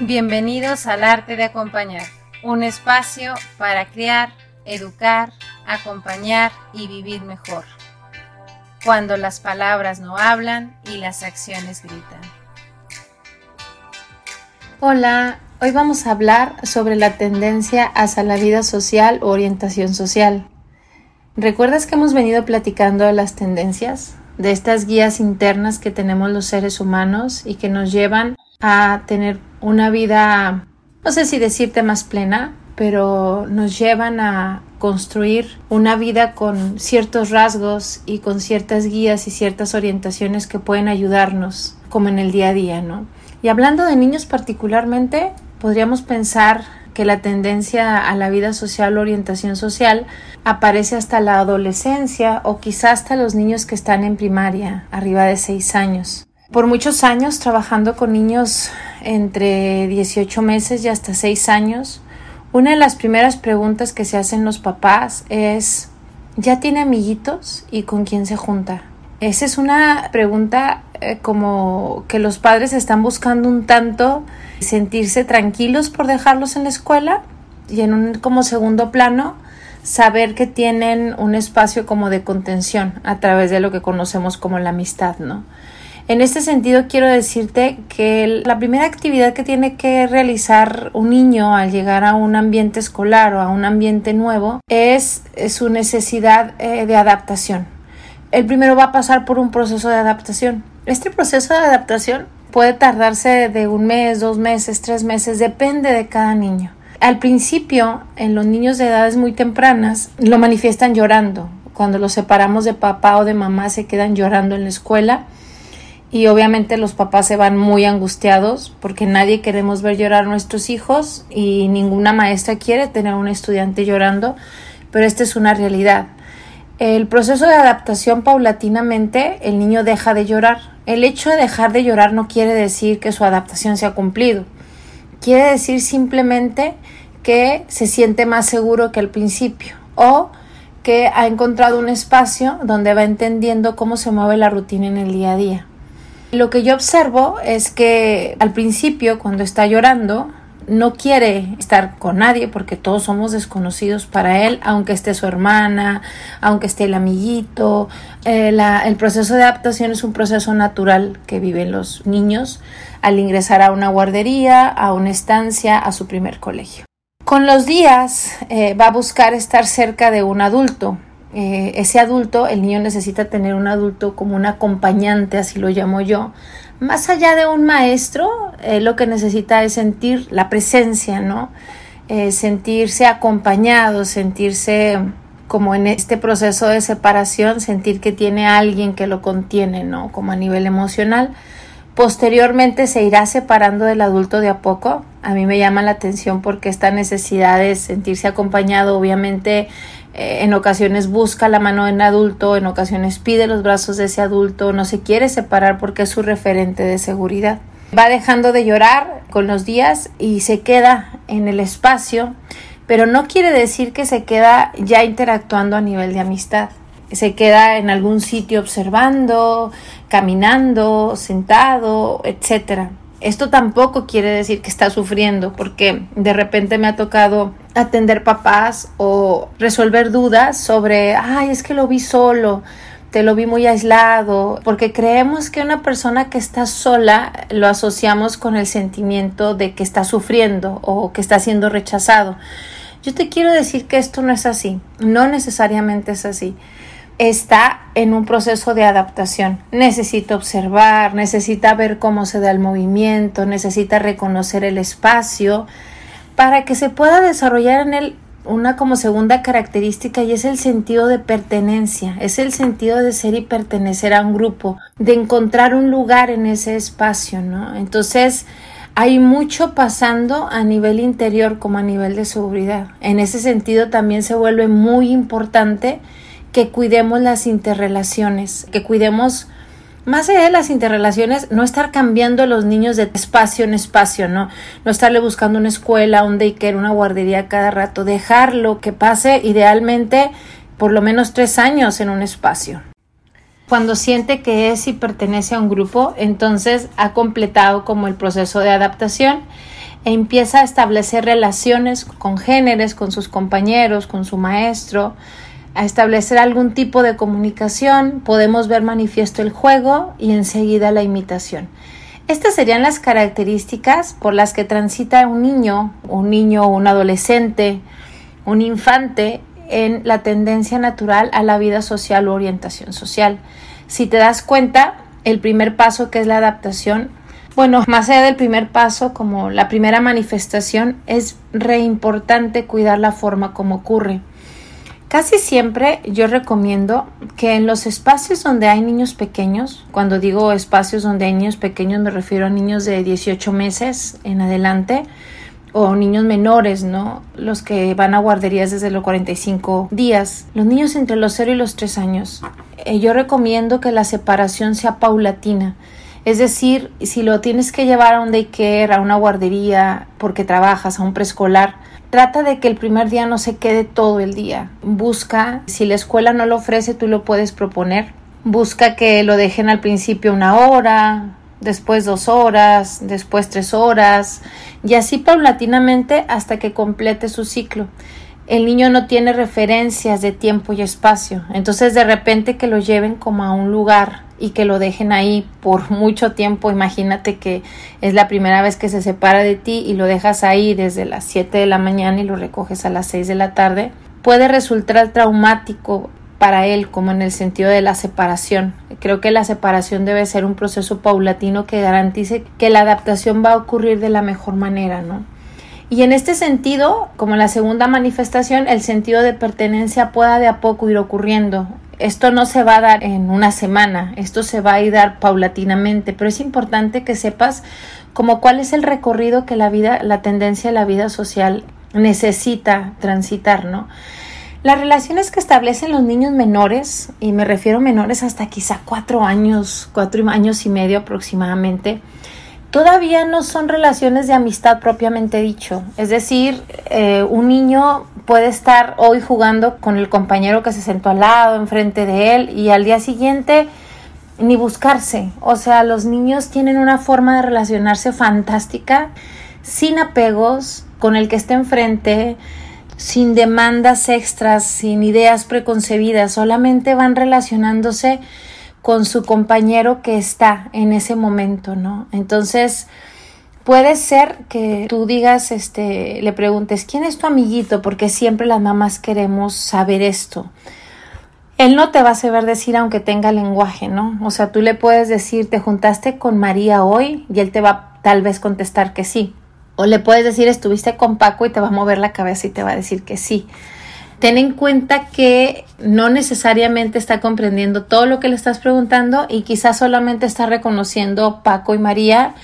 Bienvenidos al arte de acompañar, un espacio para crear, educar, acompañar y vivir mejor. Cuando las palabras no hablan y las acciones gritan. Hola, hoy vamos a hablar sobre la tendencia hacia la vida social o orientación social. ¿Recuerdas que hemos venido platicando de las tendencias? De estas guías internas que tenemos los seres humanos y que nos llevan a tener una vida, no sé si decirte más plena, pero nos llevan a construir una vida con ciertos rasgos y con ciertas guías y ciertas orientaciones que pueden ayudarnos como en el día a día, ¿no? Y hablando de niños particularmente, podríamos pensar que la tendencia a la vida social o orientación social aparece hasta la adolescencia o quizás hasta los niños que están en primaria, arriba de seis años. Por muchos años trabajando con niños entre 18 meses y hasta 6 años, una de las primeras preguntas que se hacen los papás es ¿ya tiene amiguitos y con quién se junta? Esa es una pregunta eh, como que los padres están buscando un tanto sentirse tranquilos por dejarlos en la escuela y en un como segundo plano saber que tienen un espacio como de contención a través de lo que conocemos como la amistad, ¿no? En este sentido, quiero decirte que la primera actividad que tiene que realizar un niño al llegar a un ambiente escolar o a un ambiente nuevo es, su necesidad eh, de adaptación. El primero va a pasar por un proceso de adaptación. Este proceso de adaptación puede tardarse de un mes, dos meses, tres meses, depende de cada niño. Al principio, en los niños de edades muy tempranas, lo manifiestan llorando. Cuando los separamos de papá o de mamá, se quedan llorando en la escuela y obviamente los papás se van muy angustiados porque nadie queremos ver llorar a nuestros hijos y ninguna maestra quiere tener a un estudiante llorando, pero esta es una realidad. El proceso de adaptación paulatinamente el niño deja de llorar. El hecho de dejar de llorar no quiere decir que su adaptación se ha cumplido. Quiere decir simplemente que se siente más seguro que al principio o que ha encontrado un espacio donde va entendiendo cómo se mueve la rutina en el día a día. Lo que yo observo es que al principio, cuando está llorando, no quiere estar con nadie porque todos somos desconocidos para él, aunque esté su hermana, aunque esté el amiguito. Eh, el proceso de adaptación es un proceso natural que viven los niños al ingresar a una guardería, a una estancia, a su primer colegio. Con los días eh, va a buscar estar cerca de un adulto, eh, ese adulto, el niño necesita tener un adulto como un acompañante, así lo llamo yo. Más allá de un maestro, eh, lo que necesita es sentir la presencia, ¿no? Eh, sentirse acompañado, sentirse como en este proceso de separación, sentir que tiene alguien que lo contiene, ¿no? Como a nivel emocional. Posteriormente se irá separando del adulto de a poco. A mí me llama la atención porque esta necesidad de sentirse acompañado, obviamente, eh, en ocasiones busca la mano de un adulto, en ocasiones pide los brazos de ese adulto, no se quiere separar porque es su referente de seguridad. Va dejando de llorar con los días y se queda en el espacio, pero no quiere decir que se queda ya interactuando a nivel de amistad. Se queda en algún sitio observando, caminando, sentado, etcétera. Esto tampoco quiere decir que está sufriendo, porque de repente me ha tocado atender papás o resolver dudas sobre, ay, es que lo vi solo, te lo vi muy aislado, porque creemos que una persona que está sola lo asociamos con el sentimiento de que está sufriendo o que está siendo rechazado. Yo te quiero decir que esto no es así, no necesariamente es así está en un proceso de adaptación. Necesita observar, necesita ver cómo se da el movimiento, necesita reconocer el espacio para que se pueda desarrollar en él una como segunda característica y es el sentido de pertenencia, es el sentido de ser y pertenecer a un grupo, de encontrar un lugar en ese espacio, ¿no? Entonces, hay mucho pasando a nivel interior como a nivel de seguridad. En ese sentido también se vuelve muy importante que cuidemos las interrelaciones, que cuidemos más allá de las interrelaciones, no estar cambiando a los niños de espacio en espacio, ¿no? No estarle buscando una escuela, un daycare, una guardería cada rato, dejarlo que pase idealmente por lo menos tres años en un espacio. Cuando siente que es y pertenece a un grupo, entonces ha completado como el proceso de adaptación e empieza a establecer relaciones con géneros, con sus compañeros, con su maestro, a establecer algún tipo de comunicación, podemos ver manifiesto el juego y enseguida la imitación. Estas serían las características por las que transita un niño, un niño un adolescente, un infante en la tendencia natural a la vida social o orientación social. Si te das cuenta, el primer paso que es la adaptación, bueno, más allá del primer paso, como la primera manifestación, es re importante cuidar la forma como ocurre. Casi siempre yo recomiendo que en los espacios donde hay niños pequeños, cuando digo espacios donde hay niños pequeños me refiero a niños de 18 meses en adelante o niños menores, ¿no? Los que van a guarderías desde los 45 días. Los niños entre los 0 y los 3 años. Eh, yo recomiendo que la separación sea paulatina. Es decir, si lo tienes que llevar a un daycare, a una guardería, porque trabajas, a un preescolar, Trata de que el primer día no se quede todo el día. Busca, si la escuela no lo ofrece, tú lo puedes proponer. Busca que lo dejen al principio una hora, después dos horas, después tres horas, y así paulatinamente hasta que complete su ciclo. El niño no tiene referencias de tiempo y espacio, entonces de repente que lo lleven como a un lugar y que lo dejen ahí por mucho tiempo. Imagínate que es la primera vez que se separa de ti y lo dejas ahí desde las 7 de la mañana y lo recoges a las 6 de la tarde. Puede resultar traumático para él como en el sentido de la separación. Creo que la separación debe ser un proceso paulatino que garantice que la adaptación va a ocurrir de la mejor manera, ¿no? Y en este sentido, como la segunda manifestación, el sentido de pertenencia pueda de a poco ir ocurriendo esto no se va a dar en una semana, esto se va a ir dar paulatinamente, pero es importante que sepas como cuál es el recorrido que la vida, la tendencia de la vida social necesita transitar, ¿no? Las relaciones que establecen los niños menores, y me refiero a menores hasta quizá cuatro años, cuatro años y medio aproximadamente, todavía no son relaciones de amistad propiamente dicho. Es decir, eh, un niño puede estar hoy jugando con el compañero que se sentó al lado, enfrente de él, y al día siguiente ni buscarse. O sea, los niños tienen una forma de relacionarse fantástica, sin apegos, con el que esté enfrente, sin demandas extras, sin ideas preconcebidas, solamente van relacionándose con su compañero que está en ese momento, ¿no? Entonces, puede ser que tú digas, este, le preguntes, ¿quién es tu amiguito? Porque siempre las mamás queremos saber esto. Él no te va a saber decir aunque tenga lenguaje, ¿no? O sea, tú le puedes decir, te juntaste con María hoy y él te va tal vez contestar que sí. O le puedes decir, estuviste con Paco y te va a mover la cabeza y te va a decir que sí ten en cuenta que no necesariamente está comprendiendo todo lo que le estás preguntando y quizás solamente está reconociendo Paco y María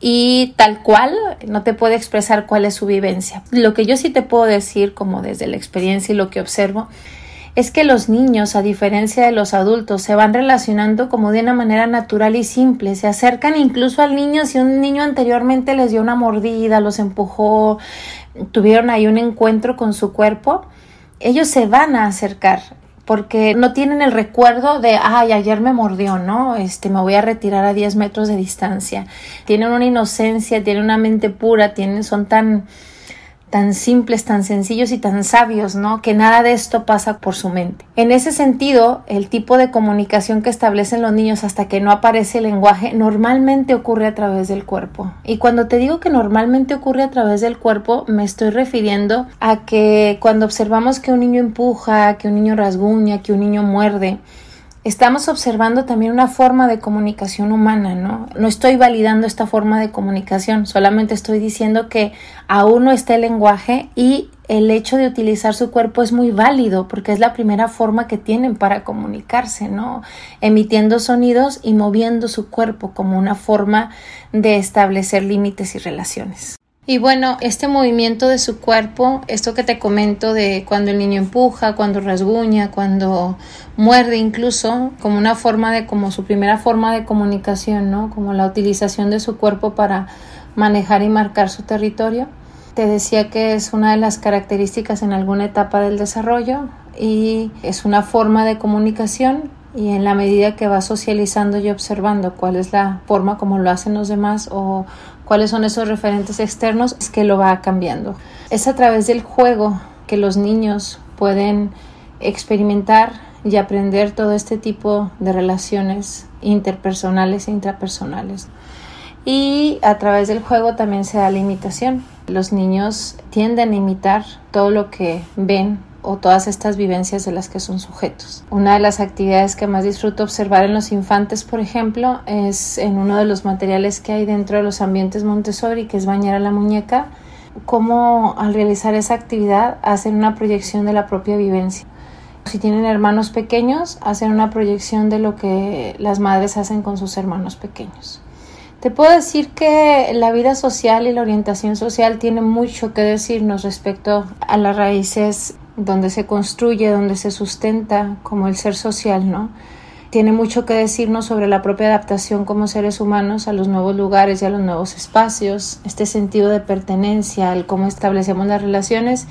y tal cual no te puede expresar cuál es su vivencia. Lo que yo sí te puedo decir como desde la experiencia y lo que observo es que los niños, a diferencia de los adultos, se van relacionando como de una manera natural y simple, se acercan incluso al niño si un niño anteriormente les dio una mordida, los empujó, tuvieron ahí un encuentro con su cuerpo, ellos se van a acercar porque no tienen el recuerdo de, ay, ayer me mordió, ¿no? Este, me voy a retirar a 10 metros de distancia. Tienen una inocencia, tienen una mente pura, tienen, son tan, tan simples, tan sencillos y tan sabios, ¿no? Que nada de esto pasa por su mente. En ese sentido, el tipo de comunicación que establecen los niños hasta que no aparece el lenguaje normalmente ocurre a través del cuerpo. Y cuando te digo que normalmente ocurre a través del cuerpo, me estoy refiriendo a que cuando observamos que un niño empuja, que un niño rasguña, que un niño muerde, estamos observando también una forma de comunicación humana, ¿no? No estoy validando esta forma de comunicación, solamente estoy diciendo que aún no está el lenguaje y el hecho de utilizar su cuerpo es muy válido porque es la primera forma que tienen para comunicarse, ¿no? Emitiendo sonidos y moviendo su cuerpo como una forma de establecer límites y relaciones. Y bueno, este movimiento de su cuerpo, esto que te comento de cuando el niño empuja, cuando rasguña, cuando muerde incluso, como una forma de, como su primera forma de comunicación, ¿no? Como la utilización de su cuerpo para manejar y marcar su territorio. Te decía que es una de las características en alguna etapa del desarrollo y es una forma de comunicación y en la medida que va socializando y observando cuál es la forma como lo hacen los demás o cuáles son esos referentes externos, es que lo va cambiando. Es a través del juego que los niños pueden experimentar y aprender todo este tipo de relaciones interpersonales e intrapersonales. Y a través del juego también se da la imitación. Los niños tienden a imitar todo lo que ven o todas estas vivencias de las que son sujetos. Una de las actividades que más disfruto observar en los infantes, por ejemplo, es en uno de los materiales que hay dentro de los ambientes Montessori, que es bañar a la muñeca, cómo al realizar esa actividad hacen una proyección de la propia vivencia. Si tienen hermanos pequeños, hacen una proyección de lo que las madres hacen con sus hermanos pequeños. Te puedo decir que la vida social y la orientación social tienen mucho que decirnos respecto a las raíces donde se construye, donde se sustenta como el ser social, ¿no? Tiene mucho que decirnos sobre la propia adaptación como seres humanos a los nuevos lugares y a los nuevos espacios, este sentido de pertenencia, el cómo establecemos las relaciones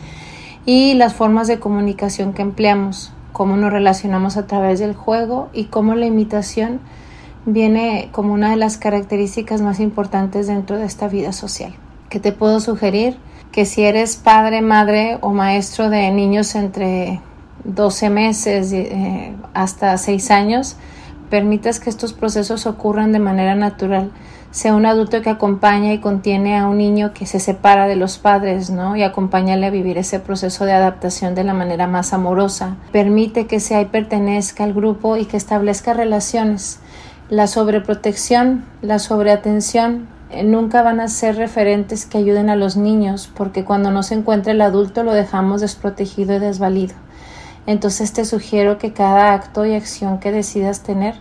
y las formas de comunicación que empleamos, cómo nos relacionamos a través del juego y cómo la imitación viene como una de las características más importantes dentro de esta vida social. ¿Qué te puedo sugerir? Que si eres padre, madre o maestro de niños entre 12 meses eh, hasta 6 años, permitas que estos procesos ocurran de manera natural. Sea un adulto que acompaña y contiene a un niño que se separa de los padres, ¿no? Y acompáñale a vivir ese proceso de adaptación de la manera más amorosa. Permite que sea y pertenezca al grupo y que establezca relaciones la sobreprotección, la sobreatención nunca van a ser referentes que ayuden a los niños porque cuando no se encuentra el adulto lo dejamos desprotegido y desvalido. Entonces te sugiero que cada acto y acción que decidas tener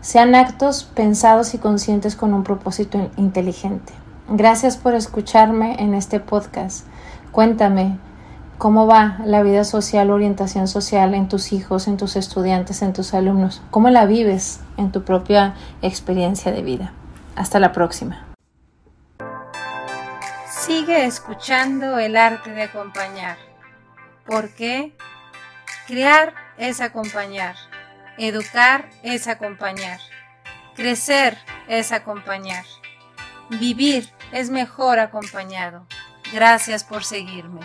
sean actos pensados y conscientes con un propósito inteligente. Gracias por escucharme en este podcast. Cuéntame, ¿Cómo va la vida social, orientación social en tus hijos, en tus estudiantes, en tus alumnos? ¿Cómo la vives en tu propia experiencia de vida? Hasta la próxima. Sigue escuchando el arte de acompañar. porque Crear es acompañar. Educar es acompañar. Crecer es acompañar. Vivir es mejor acompañado. Gracias por seguirme.